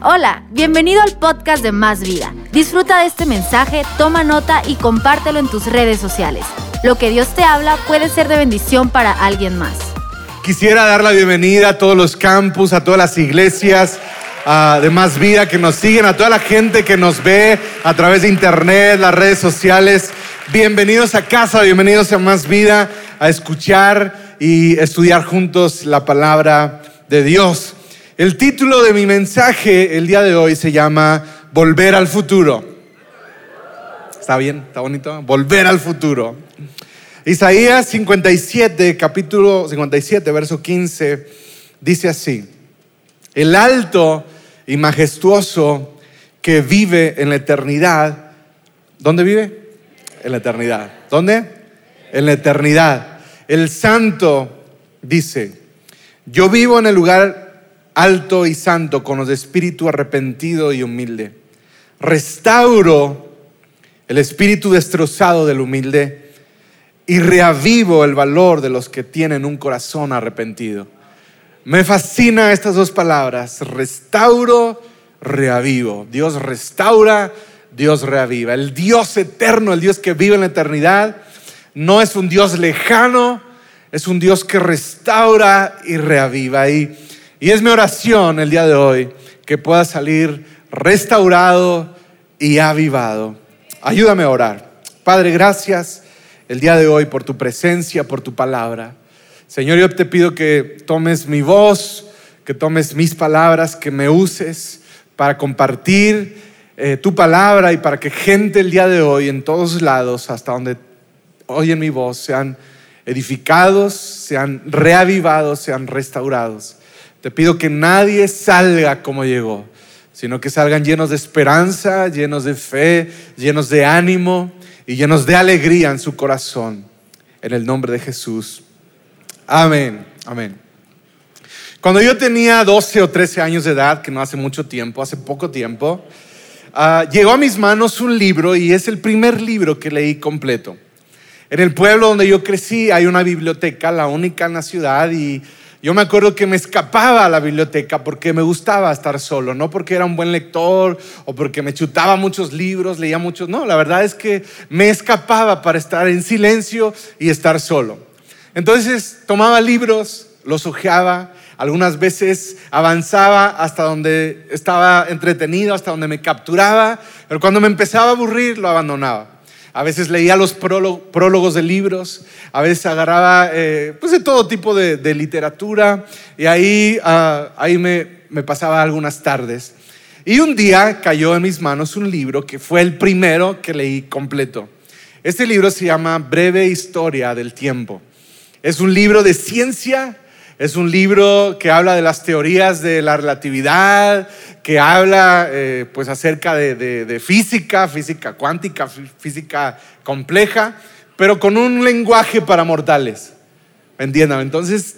Hola, bienvenido al podcast de Más Vida. Disfruta de este mensaje, toma nota y compártelo en tus redes sociales. Lo que Dios te habla puede ser de bendición para alguien más. Quisiera dar la bienvenida a todos los campus, a todas las iglesias de Más Vida que nos siguen, a toda la gente que nos ve a través de internet, las redes sociales. Bienvenidos a casa, bienvenidos a Más Vida, a escuchar y estudiar juntos la palabra de Dios. El título de mi mensaje el día de hoy se llama Volver al futuro. ¿Está bien? ¿Está bonito? Volver al futuro. Isaías 57, capítulo 57, verso 15, dice así, el alto y majestuoso que vive en la eternidad, ¿dónde vive? En la eternidad. ¿Dónde? En la eternidad. El santo dice, yo vivo en el lugar alto y santo, con los de espíritu arrepentido y humilde. Restauro el espíritu destrozado del humilde y reavivo el valor de los que tienen un corazón arrepentido. Me fascina estas dos palabras, restauro, reavivo. Dios restaura, Dios reaviva. El Dios eterno, el Dios que vive en la eternidad, no es un Dios lejano, es un Dios que restaura y reaviva. Y y es mi oración el día de hoy que pueda salir restaurado y avivado. Ayúdame a orar. Padre, gracias el día de hoy por tu presencia, por tu palabra. Señor, yo te pido que tomes mi voz, que tomes mis palabras, que me uses para compartir eh, tu palabra y para que gente el día de hoy en todos lados, hasta donde oyen mi voz, sean edificados, sean reavivados, sean restaurados. Te pido que nadie salga como llegó, sino que salgan llenos de esperanza, llenos de fe, llenos de ánimo y llenos de alegría en su corazón. En el nombre de Jesús. Amén, amén. Cuando yo tenía 12 o 13 años de edad, que no hace mucho tiempo, hace poco tiempo, ah, llegó a mis manos un libro y es el primer libro que leí completo. En el pueblo donde yo crecí hay una biblioteca, la única en la ciudad, y yo me acuerdo que me escapaba a la biblioteca porque me gustaba estar solo, no porque era un buen lector o porque me chutaba muchos libros, leía muchos, no, la verdad es que me escapaba para estar en silencio y estar solo. Entonces tomaba libros, los hojeaba, algunas veces avanzaba hasta donde estaba entretenido, hasta donde me capturaba, pero cuando me empezaba a aburrir lo abandonaba. A veces leía los prólogos de libros, a veces agarraba eh, pues de todo tipo de, literatura y ahí, ah, ahí me, me pasaba algunas tardes. Y un día cayó en mis manos un libro que fue el primero que leí completo. Este libro se llama Breve Historia del Tiempo. Es un libro de ciencia es un libro que habla de las teorías de la relatividad, que habla eh, pues acerca de, física, física cuántica, física compleja, pero con un lenguaje para mortales. Entiendan, entonces,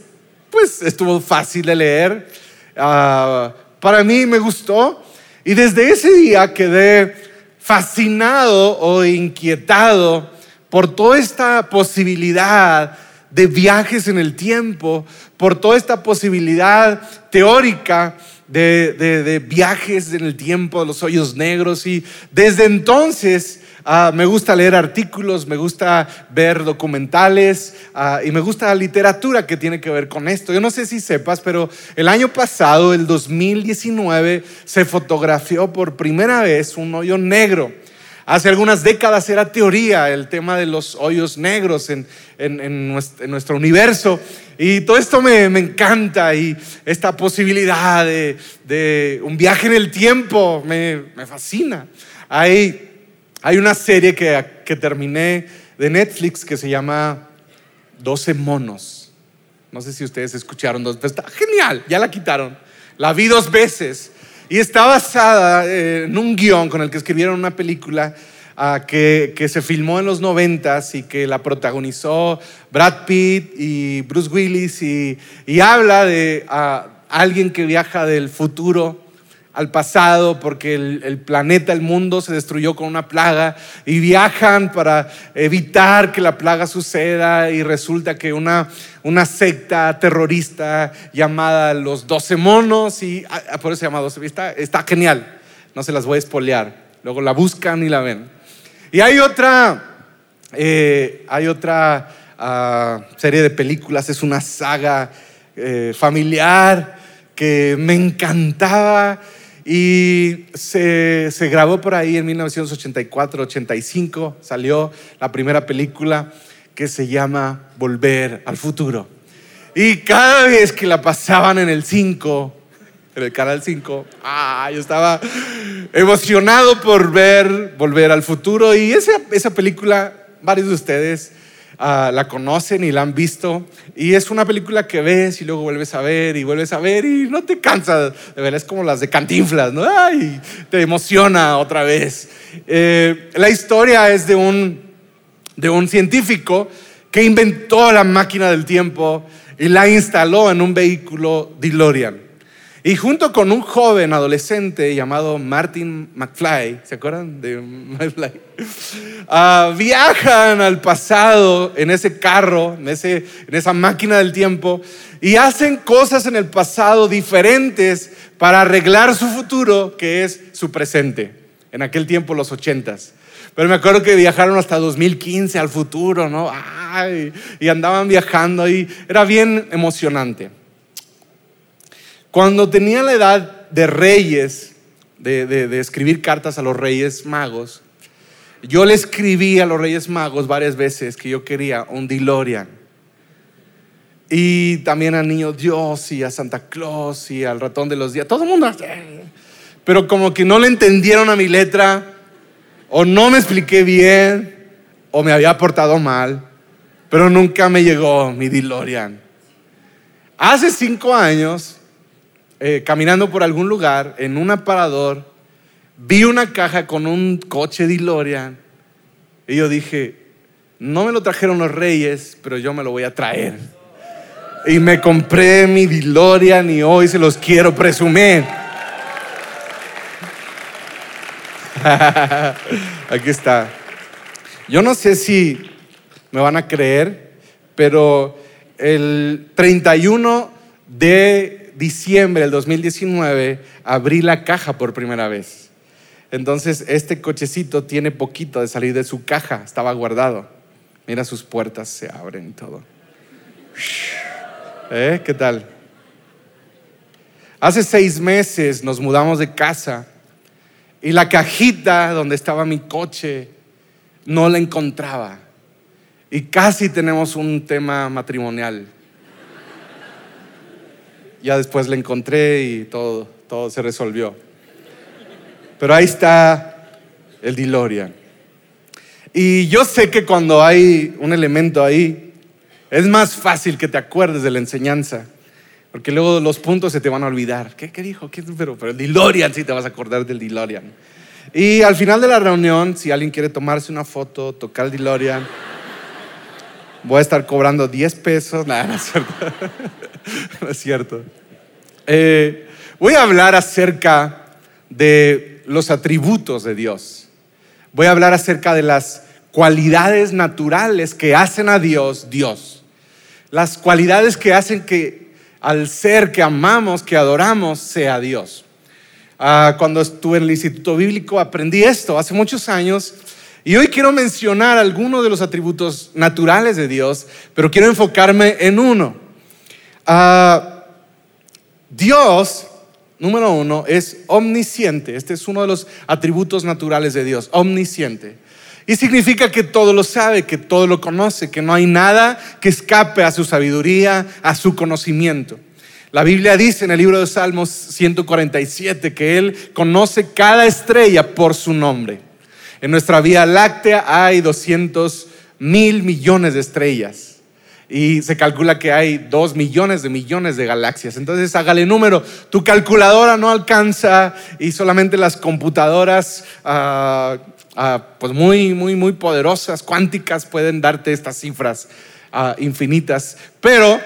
pues estuvo fácil de leer. Ah, para mí me gustó y desde ese día quedé fascinado o inquietado por toda esta posibilidad de viajes en el tiempo, por toda esta posibilidad teórica de, viajes en el tiempo, de los hoyos negros. Y desde entonces ah, me gusta leer artículos, me gusta ver documentales ah, y me gusta la literatura que tiene que ver con esto. Yo no sé si sepas, pero el año pasado, el 2019, se fotografió por primera vez un hoyo negro. Hace algunas décadas era teoría el tema de los hoyos negros en, nuestro, universo. Y todo esto me, encanta y esta posibilidad de, un viaje en el tiempo me, fascina. Hay, hay, una serie que, que terminé de Netflix que se llama 12 monos. No sé si ustedes escucharon dos, pero está genial, ya la quitaron. La vi dos veces y está basada eh, en un guion con el que escribieron una película ah, que, que, se filmó en los noventas y que la protagonizó Brad Pitt y Bruce Willis y, y habla de ah, alguien que viaja del futuro al pasado porque el, planeta, el mundo se destruyó con una plaga y viajan para evitar que la plaga suceda y resulta que una, una secta terrorista llamada los doce monos y ah, ah, por eso se llama 12, está, está genial, no se las voy a espolear, luego la buscan y la ven. Y hay otra, eh, hay otra ah, serie de películas, es una saga eh, familiar que me encantaba y se, se grabó por ahí en 1984-85, salió la primera película que se llama Volver al Futuro. Y cada vez que la pasaban en el 5, en el canal 5, ah, yo estaba emocionado por ver Volver al Futuro. Y esa, esa película, varios de ustedes Ah, la conocen y la han visto. Y es una película que ves y luego vuelves a ver y vuelves a ver y no te cansas de ver. Es como las de Cantinflas, ¿no? Ay, te emociona otra vez. Eh, la historia es de un, de un científico que inventó la máquina del tiempo y la instaló en un vehículo DeLorean. Y junto con un joven adolescente llamado Martin McFly, ¿se acuerdan de McFly? Ah, viajan al pasado en ese carro, en, ese, en esa máquina del tiempo, y hacen cosas en el pasado diferentes para arreglar su futuro, que es su presente. En aquel tiempo, los ochentas. Pero me acuerdo que viajaron hasta 2015 al futuro, ¿no? y andaban viajando y era bien emocionante. Cuando tenía la edad de reyes, de, escribir cartas a los reyes magos, yo le escribí a los reyes magos varias veces que yo quería un DeLorean. Y también al niño Dios y a Santa Claus y al ratón de los días. Todo el mundo. Pero como que no le entendieron a mi letra, o no me expliqué bien, o me había portado mal, pero nunca me llegó mi DeLorean. Hace cinco años eh, caminando por algún lugar, en un aparador, vi una caja con un coche DeLorean y yo dije, no me lo trajeron los reyes, pero yo me lo voy a traer. Y me compré mi DeLorean y hoy se los quiero presumir. Aquí está. Yo no sé si me van a creer, pero el 31 de diciembre del 2019 abrí la caja por primera vez. Entonces, este cochecito tiene poquito de salir de su caja, estaba guardado. Mira, sus puertas se abren y todo. ¿Eh? ¿Qué tal? Hace seis meses nos mudamos de casa y la cajita donde estaba mi coche no la encontraba. Y casi tenemos un tema matrimonial ya después la encontré y todo, todo se resolvió. Pero ahí está el DeLorean. Y yo sé que cuando hay un elemento ahí, es más fácil que te acuerdes de la enseñanza. Porque luego los puntos se te van a olvidar. ¿Qué, qué dijo? ¿Qué? Pero, pero el DeLorean sí te vas a acordar del DeLorean. Y al final de la reunión, si alguien quiere tomarse una foto, tocar el DeLorean, voy a estar cobrando 10 pesos. Nada, no es cierto. no es cierto. Eh, voy a hablar acerca de los atributos de Dios. Voy a hablar acerca de las cualidades naturales que hacen a Dios Dios. Las cualidades que hacen que al ser que amamos, que adoramos, sea Dios. Ah, cuando estuve en el Instituto Bíblico aprendí esto hace muchos años y hoy quiero mencionar algunos de los atributos naturales de Dios, pero quiero enfocarme en uno. Uh, Dios, número uno, es omnisciente. Este es uno de los atributos naturales de Dios, omnisciente. Y significa que todo lo sabe, que todo lo conoce, que no hay nada que escape a su sabiduría, a su conocimiento. La Biblia dice en el libro de Salmos 147 que Él conoce cada estrella por su nombre. En nuestra Vía Láctea hay 200 mil millones de estrellas y se calcula que hay dos millones de millones de galaxias. Entonces hágale número. Tu calculadora no alcanza y solamente las computadoras ah, ah, pues muy, muy, muy poderosas, cuánticas, pueden darte estas cifras ah, infinitas. Pero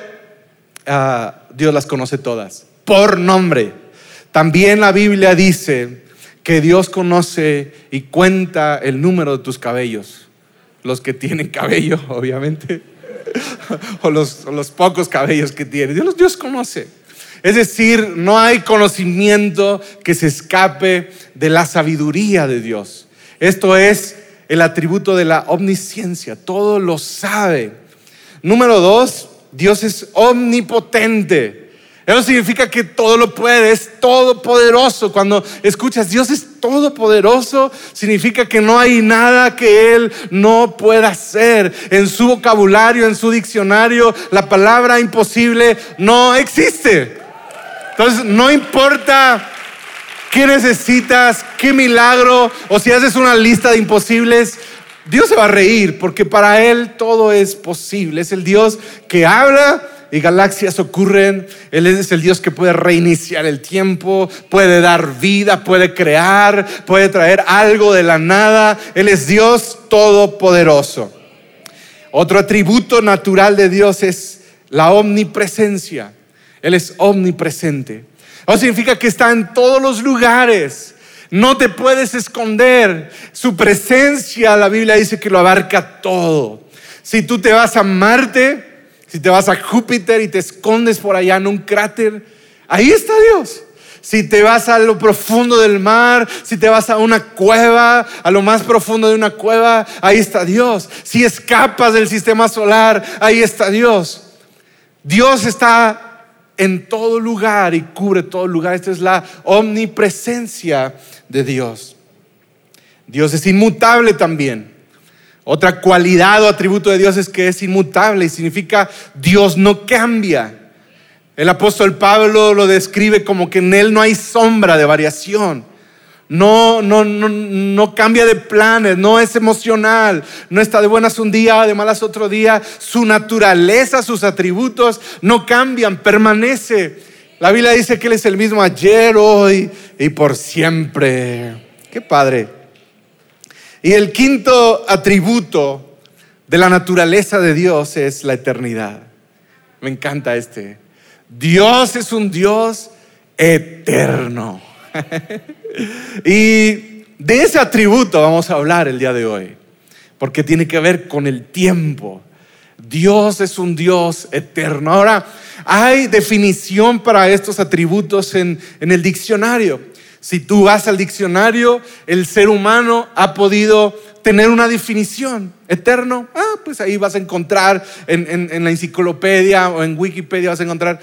Dios las conoce todas, por nombre. También la Biblia dice que Dios conoce y cuenta el número de tus cabellos. Los que tienen cabello, obviamente, o los, pocos cabellos que tienen. Dios, Dios conoce. Es decir, no hay conocimiento que se escape de la sabiduría de Dios. Esto es el atributo de la omnisciencia, todo lo sabe. Número dos, Dios es omnipotente. Eso significa que todo lo puede, es todopoderoso. Cuando escuchas Dios es todopoderoso, significa que no hay nada que Él no pueda hacer. En su vocabulario, en su diccionario, la palabra imposible no existe. Entonces, no importa qué necesitas, qué milagro, o si haces una lista de imposibles, Dios se va a reír porque para Él todo es posible. Es el Dios que habla y galaxias ocurren. Él es el Dios que puede reiniciar el tiempo, puede dar vida, puede crear, puede traer algo de la nada. Él es Dios todopoderoso. Otro atributo natural de Dios es la omnipresencia. Él es omnipresente. Eso significa que está en todos los lugares. No te puedes esconder. Su presencia, la Biblia dice que lo abarca todo. Si tú te vas a Marte, si te vas a Júpiter y te escondes por allá en un cráter, ahí está Dios. Si te vas a lo profundo del mar, si te vas a una cueva, a lo más profundo de una cueva, ahí está Dios. Si escapas del sistema solar, ahí está Dios. Dios está en todo lugar y cubre todo lugar. Esta es la omnipresencia de Dios. Dios es inmutable también. Otra cualidad o atributo de Dios es que es inmutable y significa Dios no cambia. El apóstol Pablo lo describe como que en él no hay sombra de variación. No, no, no, no cambia de planes, no es emocional, no está de buenas un día, de malas otro día. Su naturaleza, sus atributos no cambian, permanece. La Biblia dice que Él es el mismo ayer, hoy y por siempre. Qué padre. Y el quinto atributo de la naturaleza de Dios es la eternidad. Me encanta este. Dios es un Dios eterno. y de ese atributo vamos a hablar el día de hoy, porque tiene que ver con el tiempo. Dios es un Dios eterno. Ahora, hay definición para estos atributos en, en el diccionario. Si tú vas al diccionario, el ser humano ha podido tener una definición. Eterno, ah, pues ahí vas a encontrar en, la enciclopedia o en Wikipedia vas a encontrar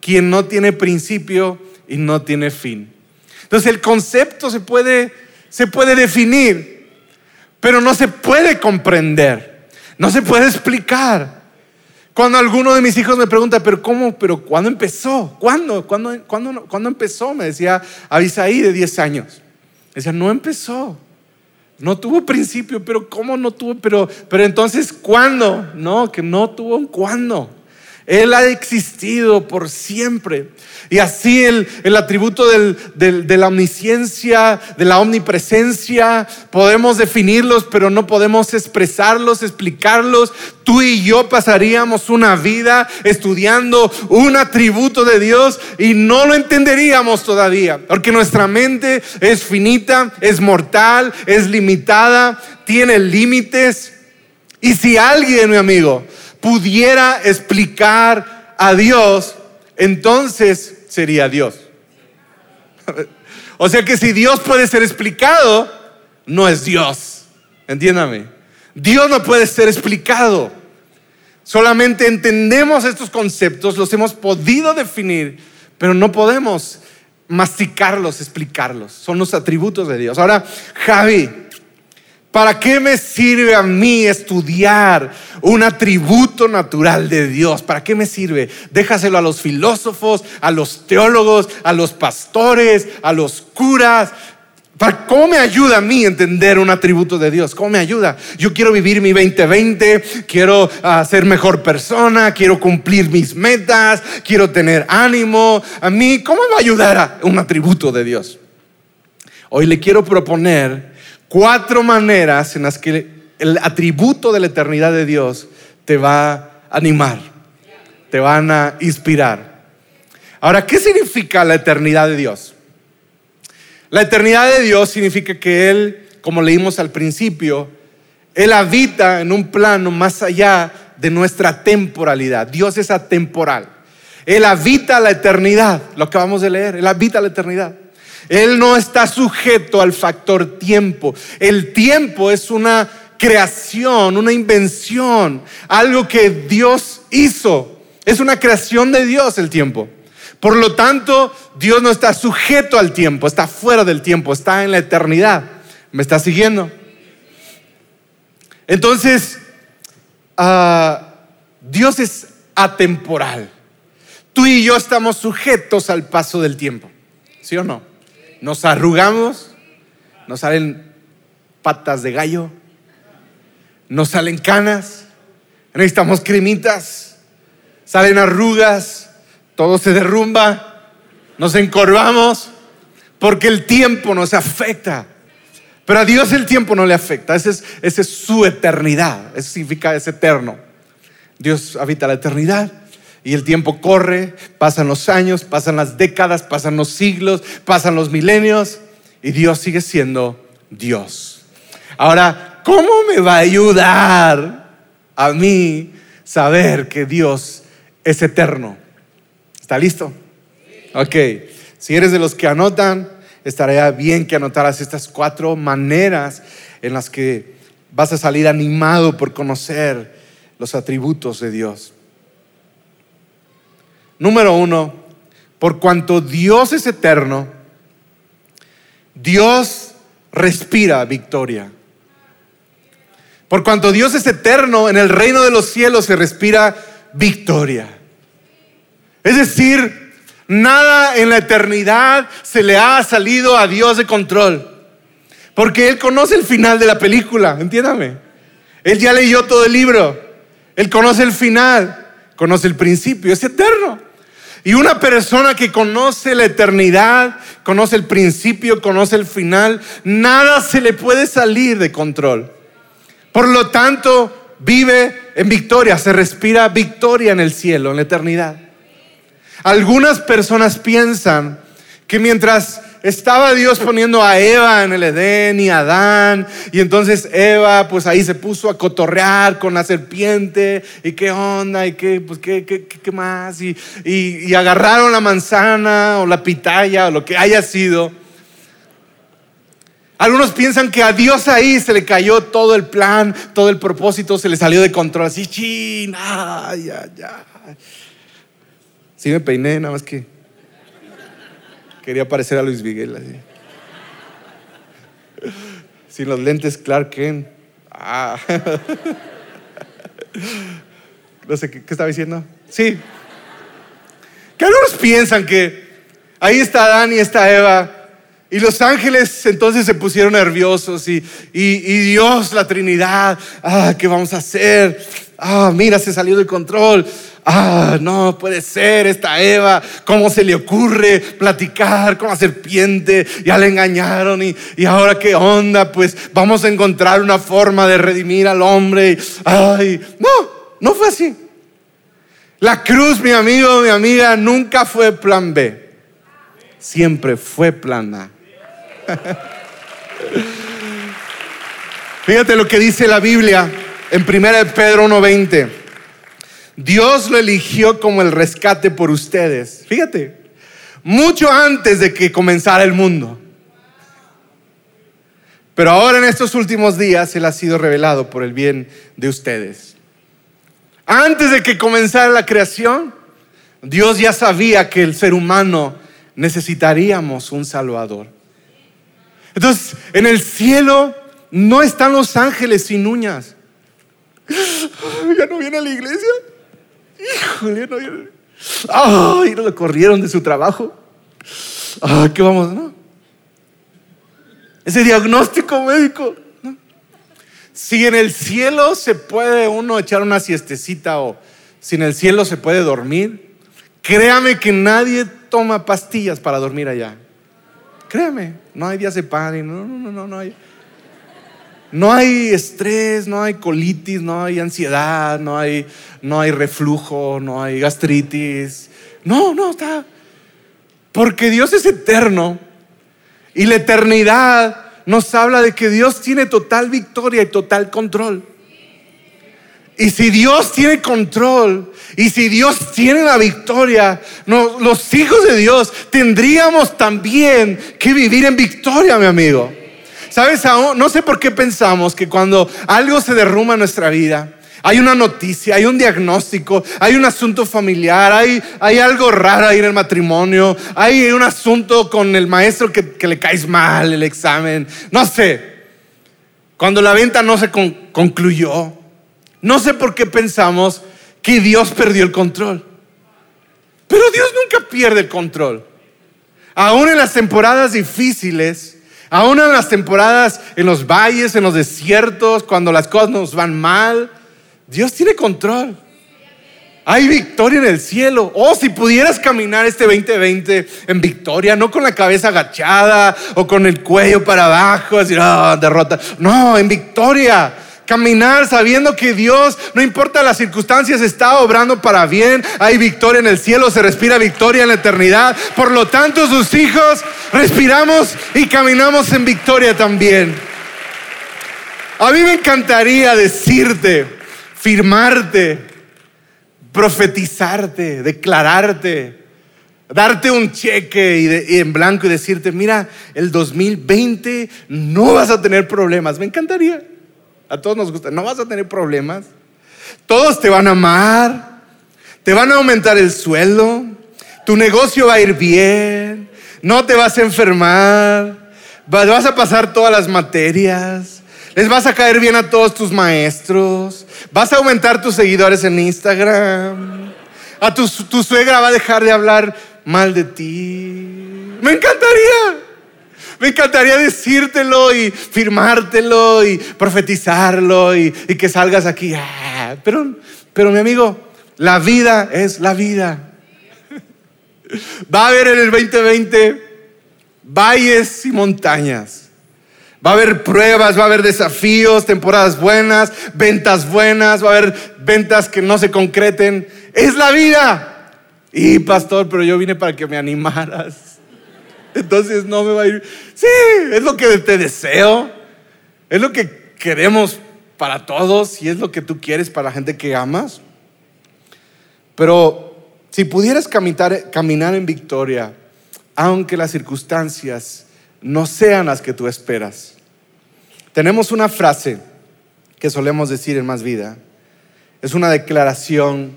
quien no tiene principio y no tiene fin. Entonces el concepto se puede, se puede definir, pero no se puede comprender, no se puede explicar. Cuando alguno de mis hijos me pregunta, pero ¿cómo? ¿Pero cuándo empezó? ¿Cuándo? ¿Cuándo, cuándo, cuándo empezó? Me decía Abisaí de 10 años. Decía, no empezó. No tuvo principio, pero ¿cómo no tuvo? Pero, pero entonces, ¿cuándo? No, que no tuvo un cuándo. Él ha existido por siempre. Y así el, atributo de la omnisciencia, de la omnipresencia, podemos definirlos, pero no podemos expresarlos, explicarlos. Tú y yo pasaríamos una vida estudiando un atributo de Dios y no lo entenderíamos todavía, porque nuestra mente es finita, es mortal, es limitada, tiene límites. Y si alguien, mi amigo, pudiera explicar a Dios, entonces sería Dios. O sea que si Dios puede ser explicado, no es Dios. Entiéndame. Dios no puede ser explicado. Solamente entendemos estos conceptos, los hemos podido definir, pero no podemos masticarlos, explicarlos. Son los atributos de Dios. Ahora, Javi, ¿Para qué me sirve a mí estudiar un atributo natural de Dios? ¿Para qué me sirve? Déjaselo a los filósofos, a los teólogos, a los pastores, a los curas. ¿Cómo me ayuda a mí entender un atributo de Dios? ¿Cómo me ayuda? Yo quiero vivir mi 2020, quiero ah, ser mejor persona, quiero cumplir mis metas, quiero tener ánimo. A mí, ¿cómo me va a ayudar un atributo de Dios? Hoy le quiero proponer cuatro maneras en las que el atributo de la eternidad de Dios te va a animar, te van a inspirar. Ahora, ¿qué significa la eternidad de Dios? La eternidad de Dios significa que Él, como leímos al principio, Él habita en un plano más allá de nuestra temporalidad. Dios es atemporal. Él habita la eternidad, lo acabamos de leer, Él habita la eternidad. Él no está sujeto al factor tiempo. El tiempo es una creación, una invención, algo que Dios hizo. Es una creación de Dios el tiempo. Por lo tanto, Dios no está sujeto al tiempo, está fuera del tiempo, está en la eternidad. ¿Me está siguiendo? Entonces, ah, Dios es atemporal. Tú y yo estamos sujetos al paso del tiempo. ¿Sí o no? Nos arrugamos, nos salen patas de gallo, nos salen canas, necesitamos cremitas, salen arrugas, todo se derrumba, nos encorvamos, porque el tiempo nos afecta. Pero a Dios el tiempo no le afecta, esa es, es su eternidad, eso significa es eterno. Dios habita la eternidad y el tiempo corre, pasan los años, pasan las décadas, pasan los siglos, pasan los milenios y Dios sigue siendo Dios. Ahora, ¿cómo me va a ayudar a mí saber que Dios es eterno? ¿Está listo? Ok, si eres de los que anotan, estaría bien que anotaras estas cuatro maneras en las que vas a salir animado por conocer los atributos de Dios. Número uno, por cuanto Dios es eterno, Dios respira victoria. Por cuanto Dios es eterno, en el reino de los cielos se respira victoria. Es decir, nada en la eternidad se le ha salido a Dios de control. Porque Él conoce el final de la película, entiéndame. Él ya leyó todo el libro. Él conoce el final, conoce el principio, es eterno. Y una persona que conoce la eternidad, conoce el principio, conoce el final, nada se le puede salir de control. Por lo tanto, vive en victoria, se respira victoria en el cielo, en la eternidad. Algunas personas piensan que mientras estaba Dios poniendo a Eva en el Edén y a Adán, y entonces Eva pues ahí se puso a cotorrear con la serpiente, y qué onda, y qué, pues, qué, qué, qué más, y, y, agarraron la manzana o la pitaya o lo que haya sido. Algunos piensan que a Dios ahí se le cayó todo el plan, todo el propósito, se le salió de control, así, chin, ay, ya, ya. Sí me peiné, nada más que quería parecer a Luis Miguel. Así. Sin los lentes Clark Kent. Ah. No sé, ¿qué, estaba diciendo? Sí. Que algunos piensan que ahí está Adán y está Eva. Y los ángeles entonces se pusieron nerviosos y, y, y Dios, la Trinidad, ah, ¿qué vamos a hacer? Ah, mira, se salió de control. Ah, no puede ser esta Eva. ¿Cómo se le ocurre platicar con la serpiente? Ya le engañaron y, y ahora qué onda. Pues vamos a encontrar una forma de redimir al hombre. Ay, no, no fue así. La cruz, mi amigo, mi amiga, nunca fue plan B. Siempre fue plan A. Fíjate lo que dice la Biblia en 1 Pedro 1:20. Dios lo eligió como el rescate por ustedes. Fíjate, mucho antes de que comenzara el mundo. Pero ahora en estos últimos días Él ha sido revelado por el bien de ustedes. Antes de que comenzara la creación, Dios ya sabía que el ser humano necesitaríamos un Salvador. Entonces, en el cielo no están los ángeles sin uñas. Ya no viene la iglesia. Híjole, no no lo corrieron de su trabajo. Ay, ¿qué vamos? No? Ese diagnóstico médico. Si en el cielo se puede uno echar una siestecita o si en el cielo se puede dormir, créame que nadie toma pastillas para dormir allá. Créame, no hay días de party, no, no, no, no, no hay. No hay estrés, no hay colitis, no hay ansiedad, no hay, no hay reflujo, no hay gastritis. No, no, está. Porque Dios es eterno Y la eternidad nos habla de que Dios tiene total victoria y total control. Y si Dios tiene control y si Dios tiene la victoria, los hijos de Dios tendríamos también que vivir en victoria, mi amigo. ¿Sabes? No sé por qué pensamos que cuando algo se derrumba en nuestra vida, hay una noticia, hay un diagnóstico, hay un asunto familiar, hay, hay algo raro ahí en el matrimonio, hay un asunto con el maestro que, que le caes mal, el examen, no sé. Cuando la venta no se concluyó, no sé por qué pensamos que Dios perdió el control. Pero Dios nunca pierde el control. Aún en las temporadas difíciles, aún en las temporadas en los valles, en los desiertos, cuando las cosas nos van mal, Dios tiene control. Hay victoria en el cielo. Oh, si pudieras caminar este 2020 en victoria, no con la cabeza agachada o con el cuello para abajo, decir, oh, derrota. No, en victoria. Caminar sabiendo que Dios, no importa las circunstancias, está obrando para bien. Hay victoria en el cielo, se respira victoria en la eternidad. Por lo tanto, sus hijos respiramos y caminamos en victoria también. A mí me encantaría decirte, firmarte, profetizarte, declararte, darte un cheque y, en blanco y decirte, mira, el 2020 no vas a tener problemas. Me encantaría. A todos nos gusta. No vas a tener problemas. Todos te van a amar. Te van a aumentar el sueldo. Tu negocio va a ir bien. No te vas a enfermar. Vas a pasar todas las materias. Les vas a caer bien a todos tus maestros. Vas a aumentar tus seguidores en Instagram. A tu, tu suegra va a dejar de hablar mal de ti. Me encantaría. Me encantaría decírtelo y firmártelo y profetizarlo y, que salgas aquí. Ah, pero, pero mi amigo, la vida es la vida. Va a haber en el 2020 valles y montañas. Va a haber pruebas, va a haber desafíos, temporadas buenas, ventas buenas, va a haber ventas que no se concreten. Es la vida. Y pastor, pero yo vine para que me animaras. Entonces no me va a ir. Sí, es lo que te deseo. Es lo que queremos para todos y es lo que tú quieres para la gente que amas. Pero si pudieras caminar, caminar en victoria, aunque las circunstancias no sean las que tú esperas. Tenemos una frase que solemos decir en Más Vida. Es una declaración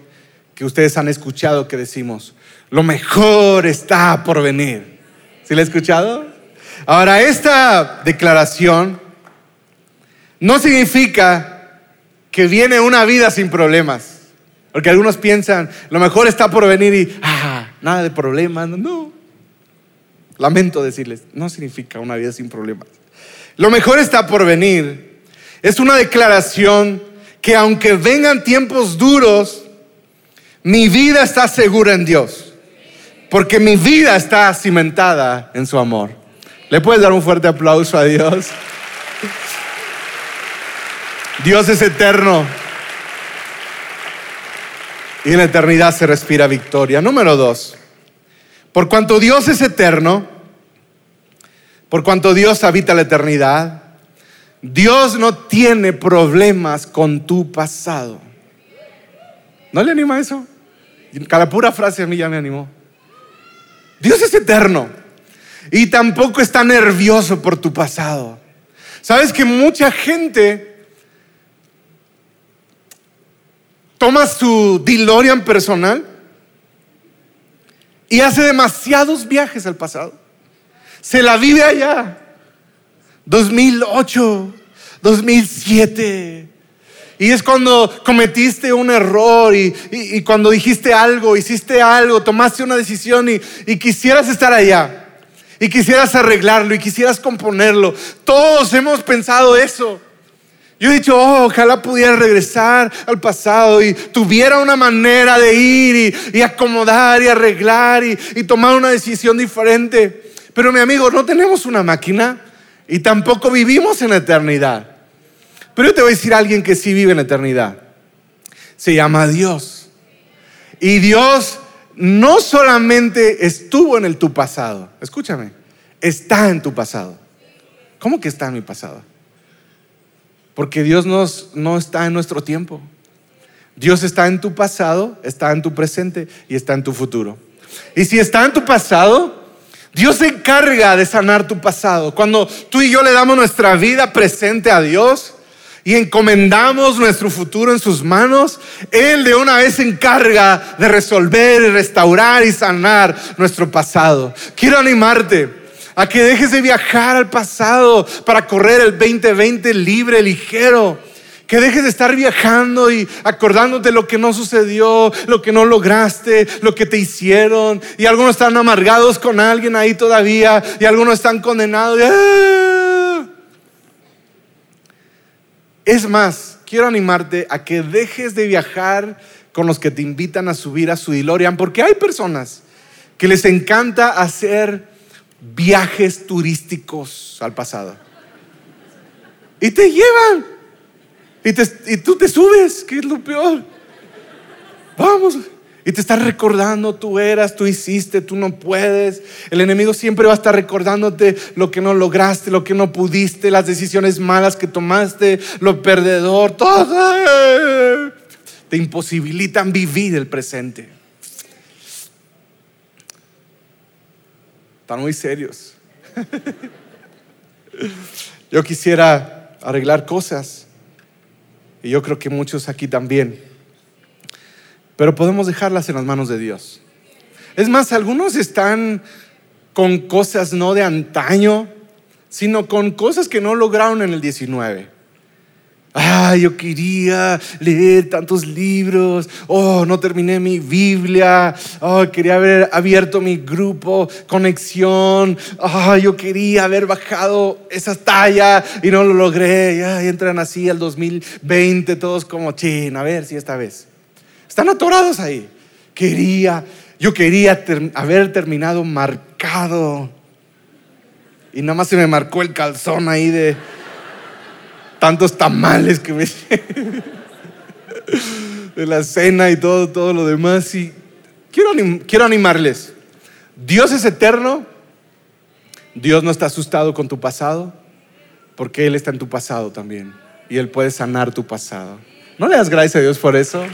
que ustedes han escuchado que decimos, lo mejor está por venir. ¿Sí la he escuchado? Ahora, esta declaración no significa que viene una vida sin problemas. Porque algunos piensan, lo mejor está por venir y, ah, nada de problemas. No. Lamento decirles, no significa una vida sin problemas. Lo mejor está por venir. Es una declaración que aunque vengan tiempos duros, mi vida está segura en Dios porque mi vida está cimentada en su amor. ¿Le puedes dar un fuerte aplauso a Dios? Dios es eterno. Y en la eternidad se respira victoria. Número dos, por cuanto Dios es eterno, por cuanto Dios habita la eternidad, Dios no tiene problemas con tu pasado. ¿No le anima eso? Cada pura frase a mí ya me animó. Dios es eterno y tampoco está nervioso por tu pasado. Sabes que mucha gente toma su DeLorean personal y hace demasiados viajes al pasado. Se la vive allá. 2008, 2007, y es cuando cometiste un error y, cuando dijiste algo, hiciste algo, tomaste una decisión y, y quisieras estar allá. Y quisieras arreglarlo y quisieras componerlo. Todos hemos pensado eso. Yo he dicho, oh, ojalá pudiera regresar al pasado y tuviera una manera de ir y, y acomodar y arreglar y, y, tomar una decisión diferente. Pero mi amigo, no tenemos una máquina y tampoco vivimos en la eternidad. Pero yo te voy a decir a alguien que sí vive en la eternidad. Se llama Dios. Y Dios no solamente estuvo en el tu pasado, escúchame, está en tu pasado. ¿Cómo que está en mi pasado? Porque Dios no está en nuestro tiempo. Dios está en tu pasado, está en tu presente y está en tu futuro. Y si está en tu pasado, Dios se encarga de sanar tu pasado. Cuando tú y yo le damos nuestra vida presente a Dios y encomendamos nuestro futuro en sus manos, Él de una vez se encarga de resolver, restaurar y sanar nuestro pasado. Quiero animarte a que dejes de viajar al pasado para correr el 2020 libre, ligero que dejes de estar viajando y acordándote lo que no sucedió, lo que no lograste, lo que te hicieron. Y algunos están amargados con alguien ahí todavía y algunos están condenados. ¡ah! Es más, quiero animarte a que dejes de viajar con los que te invitan a subir a su DeLorean, porque hay personas que les encanta hacer viajes turísticos al pasado. Y te llevan y, tú te subes, que es lo peor. Vamos. Y te está recordando, tú eras, tú hiciste, tú no puedes. El enemigo siempre va a estar recordándote lo que no lograste, lo que no pudiste, las decisiones malas que tomaste, lo perdedor, todo. Te imposibilitan vivir el presente. Están muy serios. Yo quisiera arreglar cosas y yo creo que muchos aquí también. Pero podemos dejarlas en las manos de Dios. Es más, algunos están con cosas no de antaño, sino con cosas que no lograron en el 19. Ah, yo quería leer tantos libros. Oh, no terminé mi Biblia. Oh, quería haber abierto mi grupo, conexión. Ah, yo quería haber bajado esa talla y no lo logré. Ya entran así al 2020, todos como chin, a ver si esta vez. Están atorados ahí. Quería, yo quería haber terminado marcado. Y nada más se me marcó el calzón ahí de tantos tamales que me de la cena y todo, todo lo demás. Y quiero, quiero animarles. Dios es eterno. Dios no está asustado con tu pasado, porque Él está en tu pasado también. Y Él puede sanar tu pasado. ¿No le das gracias a Dios por eso?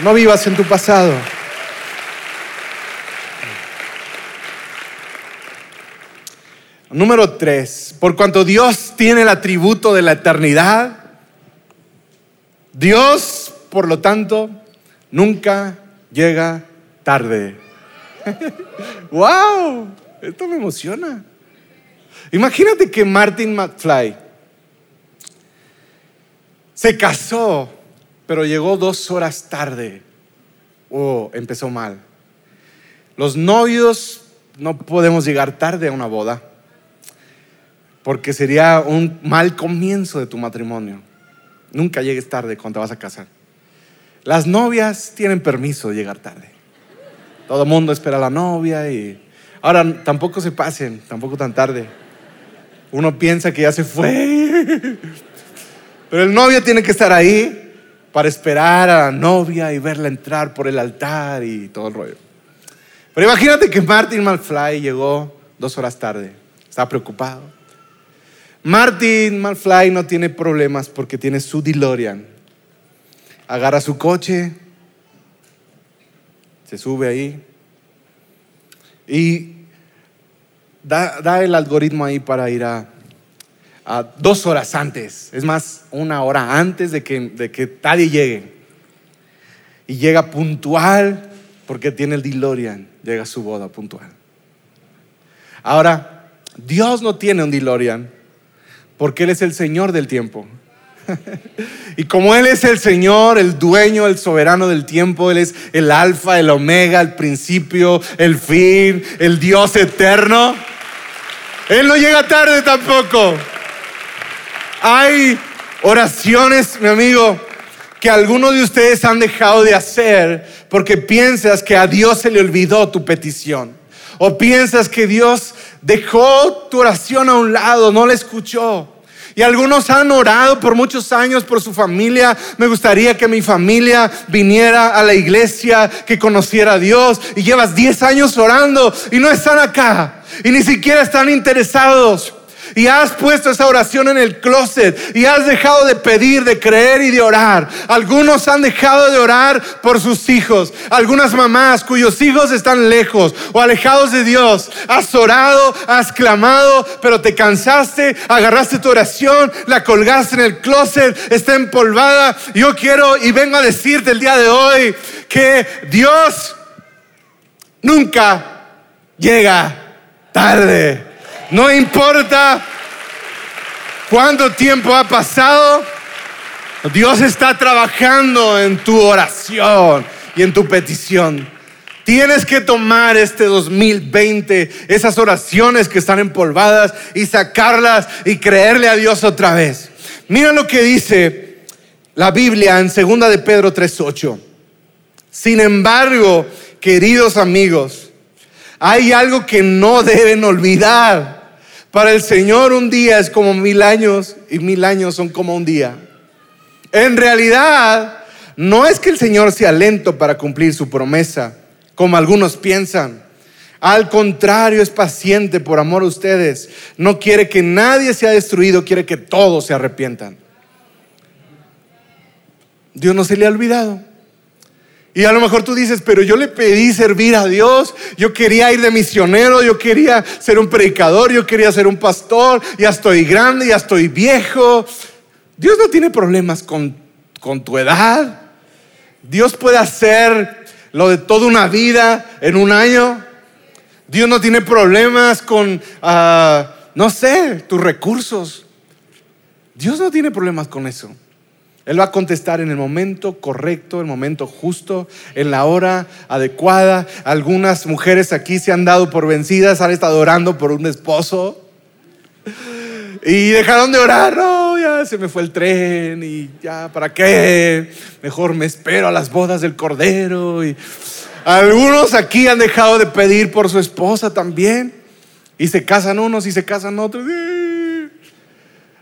No vivas en tu pasado. Número tres, por cuanto Dios tiene el atributo de la eternidad, Dios, por lo tanto, nunca llega tarde. ¡Wow! Esto me emociona. Imagínate que Martin McFly se casó, pero llegó dos horas tarde. Oh, empezó mal. Los novios no podemos llegar tarde a una boda porque sería un mal comienzo de tu matrimonio. Nunca llegues tarde cuando te vas a casar. Las novias tienen permiso de llegar tarde. Todo el mundo espera a la novia y ahora tampoco se pasen, tampoco tan tarde. Uno piensa que ya se fue. Pero el novio tiene que estar ahí para esperar a la novia y verla entrar por el altar y todo el rollo. Pero imagínate que Martin Malfly llegó dos horas tarde. Estaba preocupado. Martin McFly no tiene problemas porque tiene su DeLorean. Agarra su coche, se sube ahí y da, el algoritmo ahí para ir a, dos horas antes, es más, una hora antes de que, de que llegue. Y llega puntual porque tiene el DeLorean, llega a su boda puntual. Ahora, Dios no tiene un DeLorean porque Él es el Señor del tiempo. y como Él es el Señor, el dueño, el soberano del tiempo, Él es el alfa, el omega, el principio, el fin, el Dios eterno, Él no llega tarde tampoco. Hay oraciones, mi amigo, que algunos de ustedes han dejado de hacer porque piensas que a Dios se le olvidó tu petición. O piensas que Dios dejó tu oración a un lado, no la escuchó. Y algunos han orado por muchos años por su familia. Me gustaría que mi familia viniera a la iglesia, que conociera a Dios. Y llevas 10 años orando y no están acá. Y ni siquiera están interesados y has puesto esa oración en el closet y has dejado de pedir, de creer y de orar. Algunos han dejado de orar por sus hijos. Algunas mamás cuyos hijos están lejos o alejados de Dios. Has orado, has clamado, pero te cansaste, agarraste tu oración, la colgaste en el closet, está empolvada. Yo quiero y vengo a decirte el día de hoy que Dios nunca llega tarde. No importa cuánto tiempo ha pasado, Dios está trabajando en tu oración y en tu petición. Tienes que tomar este 2020, esas oraciones que están empolvadas y sacarlas y creerle a Dios otra vez. Mira lo que dice la Biblia en 2 de Pedro 3:8. Sin embargo, queridos amigos, hay algo que no deben olvidar. Para el Señor un día es como mil años y mil años son como un día. En realidad, no es que el Señor sea lento para cumplir su promesa, como algunos piensan. Al contrario, es paciente por amor a ustedes. No quiere que nadie sea destruido, quiere que todos se arrepientan. Dios no se le ha olvidado. Y a lo mejor tú dices, pero yo le pedí servir a Dios, yo quería ir de misionero, yo quería ser un predicador, yo quería ser un pastor, ya estoy grande, ya estoy viejo. Dios no tiene problemas con, tu edad. Dios puede hacer lo de toda una vida en un año. Dios no tiene problemas con, ah, no sé, tus recursos. Dios no tiene problemas con eso. Él va a contestar en el momento correcto, el momento justo, en la hora adecuada. Algunas mujeres aquí se han dado por vencidas, han estado orando por un esposo. Y dejaron de orar, no, ya se me fue el tren y ya, ¿para qué? Mejor me espero a las bodas del Cordero. Y algunos aquí han dejado de pedir por su esposa también. Y se casan unos y se casan otros.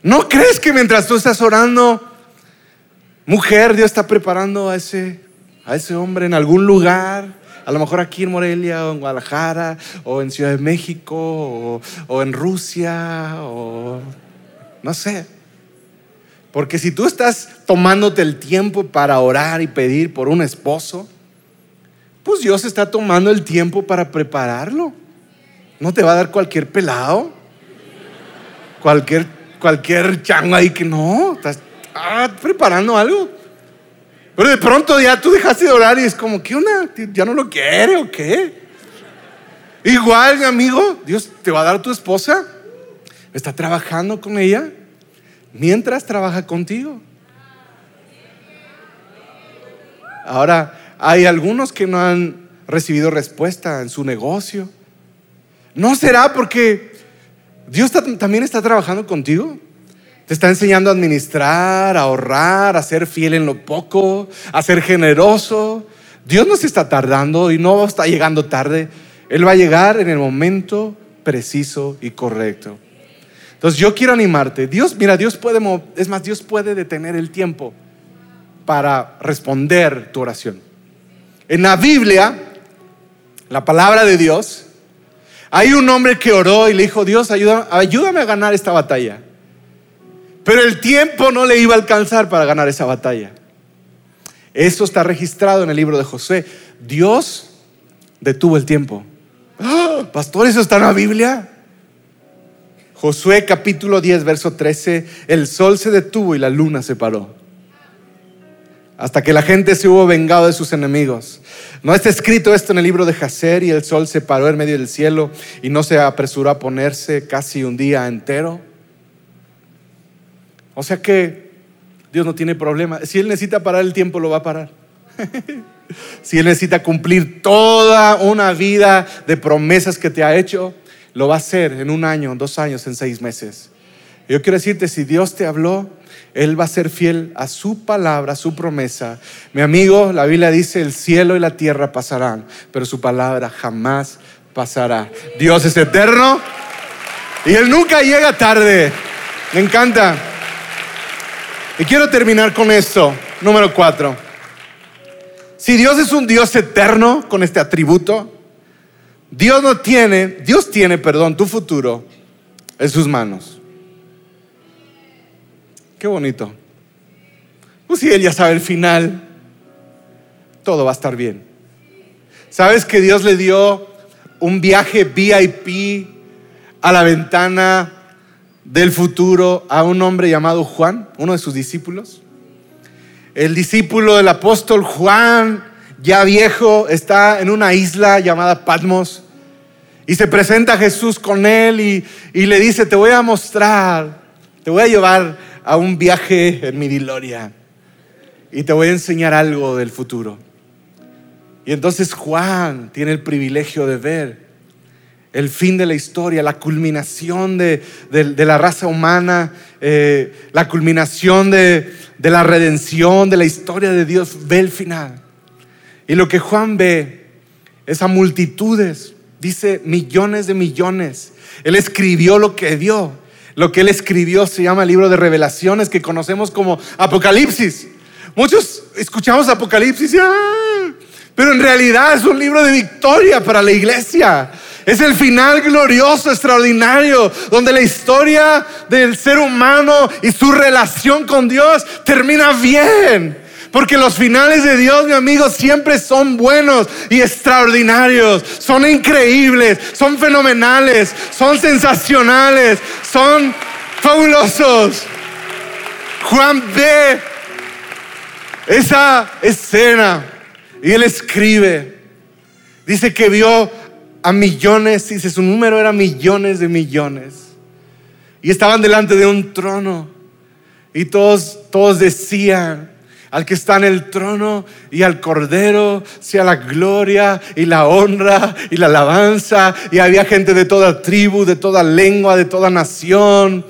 ¿No crees que mientras tú estás orando, Mujer, Dios está preparando a ese, a ese hombre en algún lugar, a lo mejor aquí en Morelia o en Guadalajara o en Ciudad de México o, en Rusia o no sé. Porque si tú estás tomándote el tiempo para orar y pedir por un esposo, pues Dios está tomando el tiempo para prepararlo. No te va a dar cualquier pelado, cualquier, cualquier chango ahí que no. Estás, ah, preparando algo. Pero de pronto ya tú dejaste de orar y es como, ¿qué onda? ¿Ya no lo quiere o qué? Igual, mi amigo, Dios te va a dar tu esposa. Está trabajando con ella mientras trabaja contigo. Ahora, hay algunos que no han recibido respuesta en su negocio. ¿No será porque Dios también está trabajando contigo? Te está enseñando a administrar, a ahorrar, a ser fiel en lo poco, a ser generoso. Dios no se está tardando y no está llegando tarde. Él va a llegar en el momento preciso y correcto. Entonces yo quiero animarte. Dios, mira, Dios puede, es más, Dios puede detener el tiempo para responder tu oración. En la Biblia, la palabra de Dios, hay un hombre que oró y le dijo, Dios, ayúdame a ganar esta batalla. Pero el tiempo no le iba a alcanzar para ganar esa batalla. Eso está registrado en el libro de José. Dios detuvo el tiempo. ¡Ah! Pastor, ¿eso está en la Biblia? Josué capítulo 10, verso 13, el sol se detuvo y la luna se paró. Hasta que la gente se hubo vengado de sus enemigos. No está escrito esto en el libro de Jacer y el sol se paró en medio del cielo y no se apresuró a ponerse casi un día entero. O sea que Dios no tiene problema. Si Él necesita parar el tiempo, lo va a parar. si Él necesita cumplir toda una vida de promesas que te ha hecho, lo va a hacer en un año, en dos años, en seis meses. Yo quiero decirte, si Dios te habló, Él va a ser fiel a su palabra, a su promesa. Mi amigo, la Biblia dice, el cielo y la tierra pasarán, pero su palabra jamás pasará. Dios es eterno y Él nunca llega tarde. Me encanta. Y quiero terminar con esto, número cuatro. Si Dios es un Dios eterno con este atributo, Dios no tiene, Dios tiene, perdón, tu futuro en sus manos. Qué bonito. Pues si Él ya sabe el final, todo va a estar bien. ¿Sabes que Dios le dio un viaje VIP a la ventana del futuro a un hombre llamado Juan, uno de sus discípulos? El discípulo del apóstol Juan, ya viejo, está en una isla llamada Patmos y se presenta a Jesús con él y, le dice, te voy a mostrar, te voy a llevar a un viaje en mi gloria y te voy a enseñar algo del futuro. Y entonces Juan tiene el privilegio de ver el fin de la historia, la culminación de, la raza humana, eh, la culminación de, de la redención, de la historia de Dios, ve el final. Y lo que Juan ve es a multitudes, dice millones de millones. Él escribió lo que vio. Lo que él escribió se llama el libro de revelaciones que conocemos como Apocalipsis. Muchos escuchamos Apocalipsis, ¡ah! pero en realidad es un libro de victoria para la iglesia. Es el final glorioso, extraordinario, donde la historia del ser humano y su relación con Dios termina bien. Porque los finales de Dios, mi amigo, siempre son buenos y extraordinarios. Son increíbles, son fenomenales, son sensacionales, son fabulosos. Juan ve esa escena y él escribe. Dice que vio a millones, dice su número era millones de millones. Y estaban delante de un trono. Y todos, todos decían, al que está en el trono y al cordero sea la gloria y la honra y la alabanza. Y había gente de toda tribu, de toda lengua, de toda nación.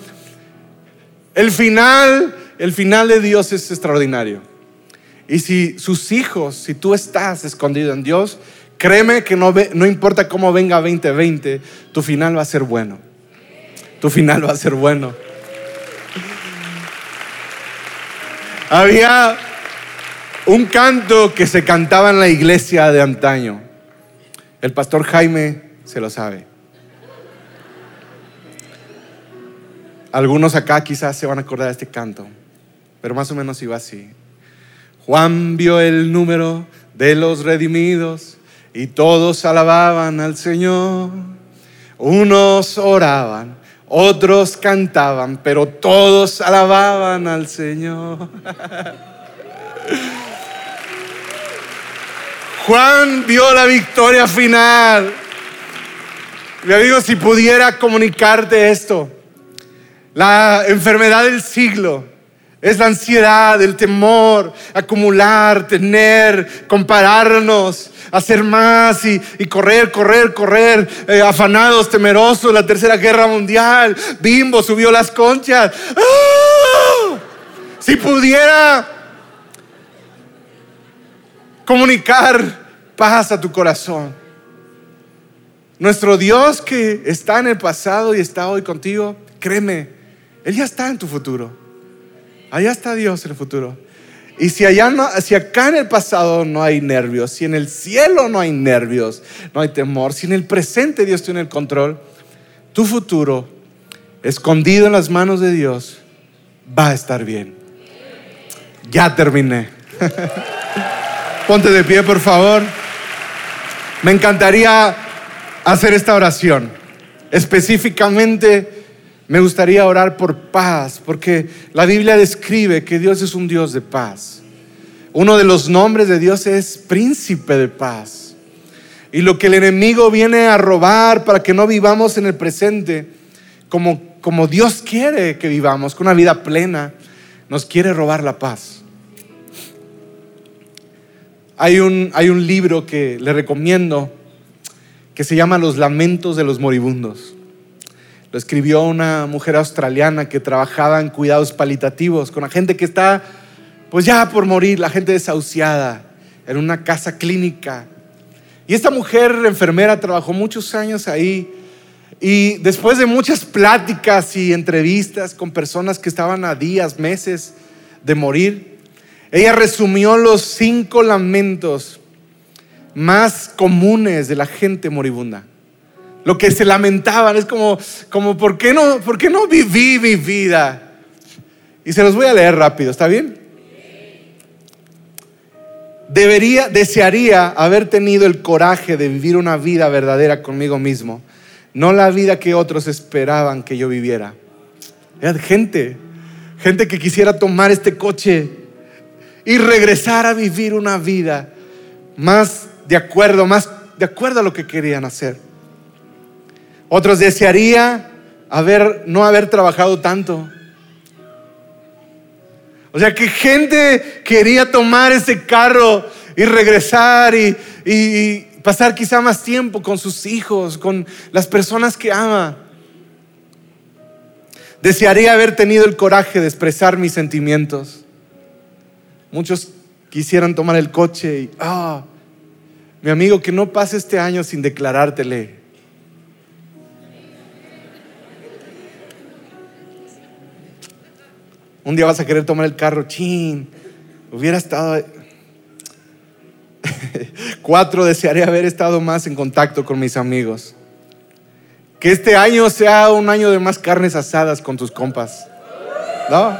El final, el final de Dios es extraordinario. Y si sus hijos, si tú estás escondido en Dios, Créeme que no, no importa cómo venga 2020, tu final va a ser bueno. Tu final va a ser bueno. Había un canto que se cantaba en la iglesia de antaño. El pastor Jaime se lo sabe. Algunos acá quizás se van a acordar de este canto, pero más o menos iba así. Juan vio el número de los redimidos y todos alababan al Señor. Unos oraban, otros cantaban, pero todos alababan al Señor. Juan vio la victoria final. Mi amigo, si pudiera comunicarte esto, la enfermedad del siglo es la ansiedad, el temor, acumular, tener, compararnos, hacer más y, correr, correr, correr, eh, afanados, temerosos, la tercera guerra mundial, bimbo, subió las conchas. ¡Ah! Si pudiera comunicar paz a tu corazón. Nuestro Dios que está en el pasado y está hoy contigo, créeme, Él ya está en tu futuro. Allá está Dios en el futuro. Y si, allá si acá en el pasado no hay nervios, si en el cielo no hay nervios, no hay temor, si en el presente Dios tiene el control, tu futuro, escondido en las manos de Dios, va a estar bien. Ya terminé. Ponte de pie, por favor. Me encantaría hacer esta oración. Específicamente me gustaría orar por paz, porque la Biblia describe que Dios es un Dios de paz. Uno de los nombres de Dios es príncipe de paz. Y lo que el enemigo viene a robar para que no vivamos en el presente como, como Dios quiere que vivamos, con una vida plena, nos quiere robar la paz. Hay un, hay un libro que le recomiendo que se llama Los lamentos de los moribundos. Lo escribió una mujer australiana que trabajaba en cuidados palitativos con la gente que está, pues ya por morir, la gente desahuciada, en una casa clínica. Y esta mujer enfermera trabajó muchos años ahí Y después de muchas pláticas y entrevistas con personas que estaban a días, meses de morir, ella resumió los cinco lamentos más comunes de la gente moribunda. Lo que se lamentaban es como, como ¿por, qué no, ¿por qué no viví mi vida? Y se los voy a leer rápido, ¿está bien? Debería, desearía haber tenido el coraje de vivir una vida verdadera conmigo mismo, no la vida que otros esperaban que yo viviera. Era gente, gente que quisiera tomar este coche y regresar a vivir una vida más de acuerdo, más de acuerdo a lo que querían hacer. Otros desearía haber, no haber trabajado tanto. O sea, que gente quería tomar ese carro y regresar y, y pasar quizá más tiempo con sus hijos, con las personas que ama. Desearía haber tenido el coraje de expresar mis sentimientos. Muchos quisieran tomar el coche y, ah, mi amigo, que no pase este año sin declarártele. Un día vas a querer tomar el carro, chin, hubiera estado... Cuatro, desearía haber estado más en contacto con mis amigos. Que este año sea un año de más carnes asadas con tus compas. ¿No?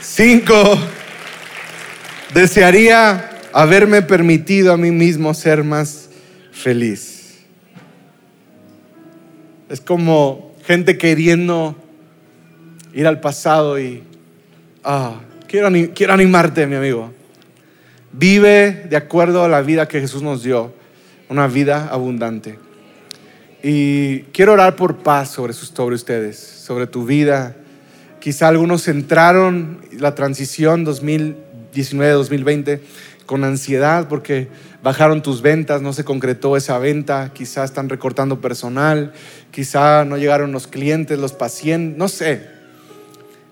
Cinco, desearía haberme permitido a mí mismo ser más feliz. Es como gente queriendo ir al pasado y, ah, quiero, animarte, mi amigo. Vive de acuerdo a la vida que Jesús nos dio, una vida abundante. Y quiero orar por paz sobre, sobre ustedes, sobre tu vida. Quizá algunos entraron la transición 2019-2020 con ansiedad porque bajaron tus ventas, no se concretó esa venta, quizá están recortando personal, quizá no llegaron los clientes, los pacientes, no sé.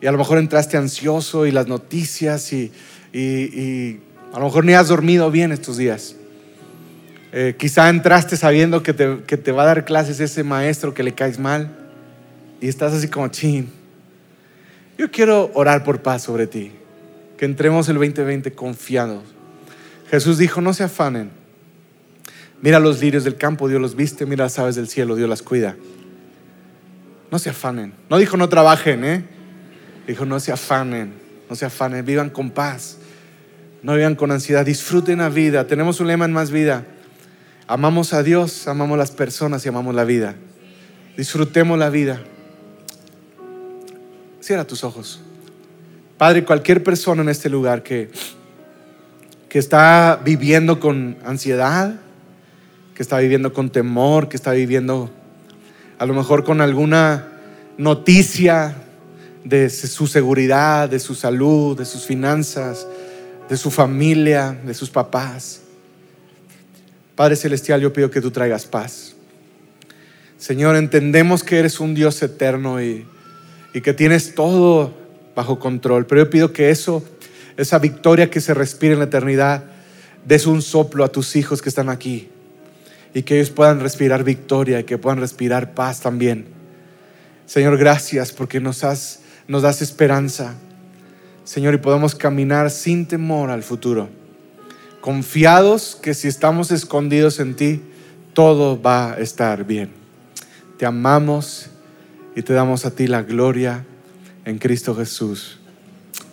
Y a lo mejor entraste ansioso y las noticias y, a lo mejor ni has dormido bien estos días. Eh, quizá entraste sabiendo que te, que te va a dar clases ese maestro que le caes mal y estás así como chin. Yo quiero orar por paz sobre ti, que entremos el 2020 confiados Jesús dijo, no se afanen. Mira los lirios del campo, Dios los viste, mira las aves del cielo, Dios las cuida. No se afanen. No dijo no trabajen, ¿eh? Dijo no se afanen, no se afanen, vivan con paz. No vivan con ansiedad, disfruten la vida. Tenemos un lema en más vida. Amamos a Dios, amamos las personas y amamos la vida. Disfrutemos la vida. Cierra tus ojos. Padre, cualquier persona en este lugar que que está viviendo con ansiedad, que está viviendo con temor, que está viviendo a lo mejor con alguna noticia de su seguridad, de su salud, de sus finanzas, de su familia, de sus papás. Padre Celestial, yo pido que tú traigas paz. Señor, entendemos que eres un Dios eterno y, y que tienes todo bajo control, pero yo pido que eso esa victoria que se respira en la eternidad, des un soplo a tus hijos que están aquí y que ellos puedan respirar victoria y que puedan respirar paz también. Señor, gracias porque nos, has, nos das esperanza. Señor, y podemos caminar sin temor al futuro, confiados que si estamos escondidos en ti, todo va a estar bien. Te amamos y te damos a ti la gloria en Cristo Jesús.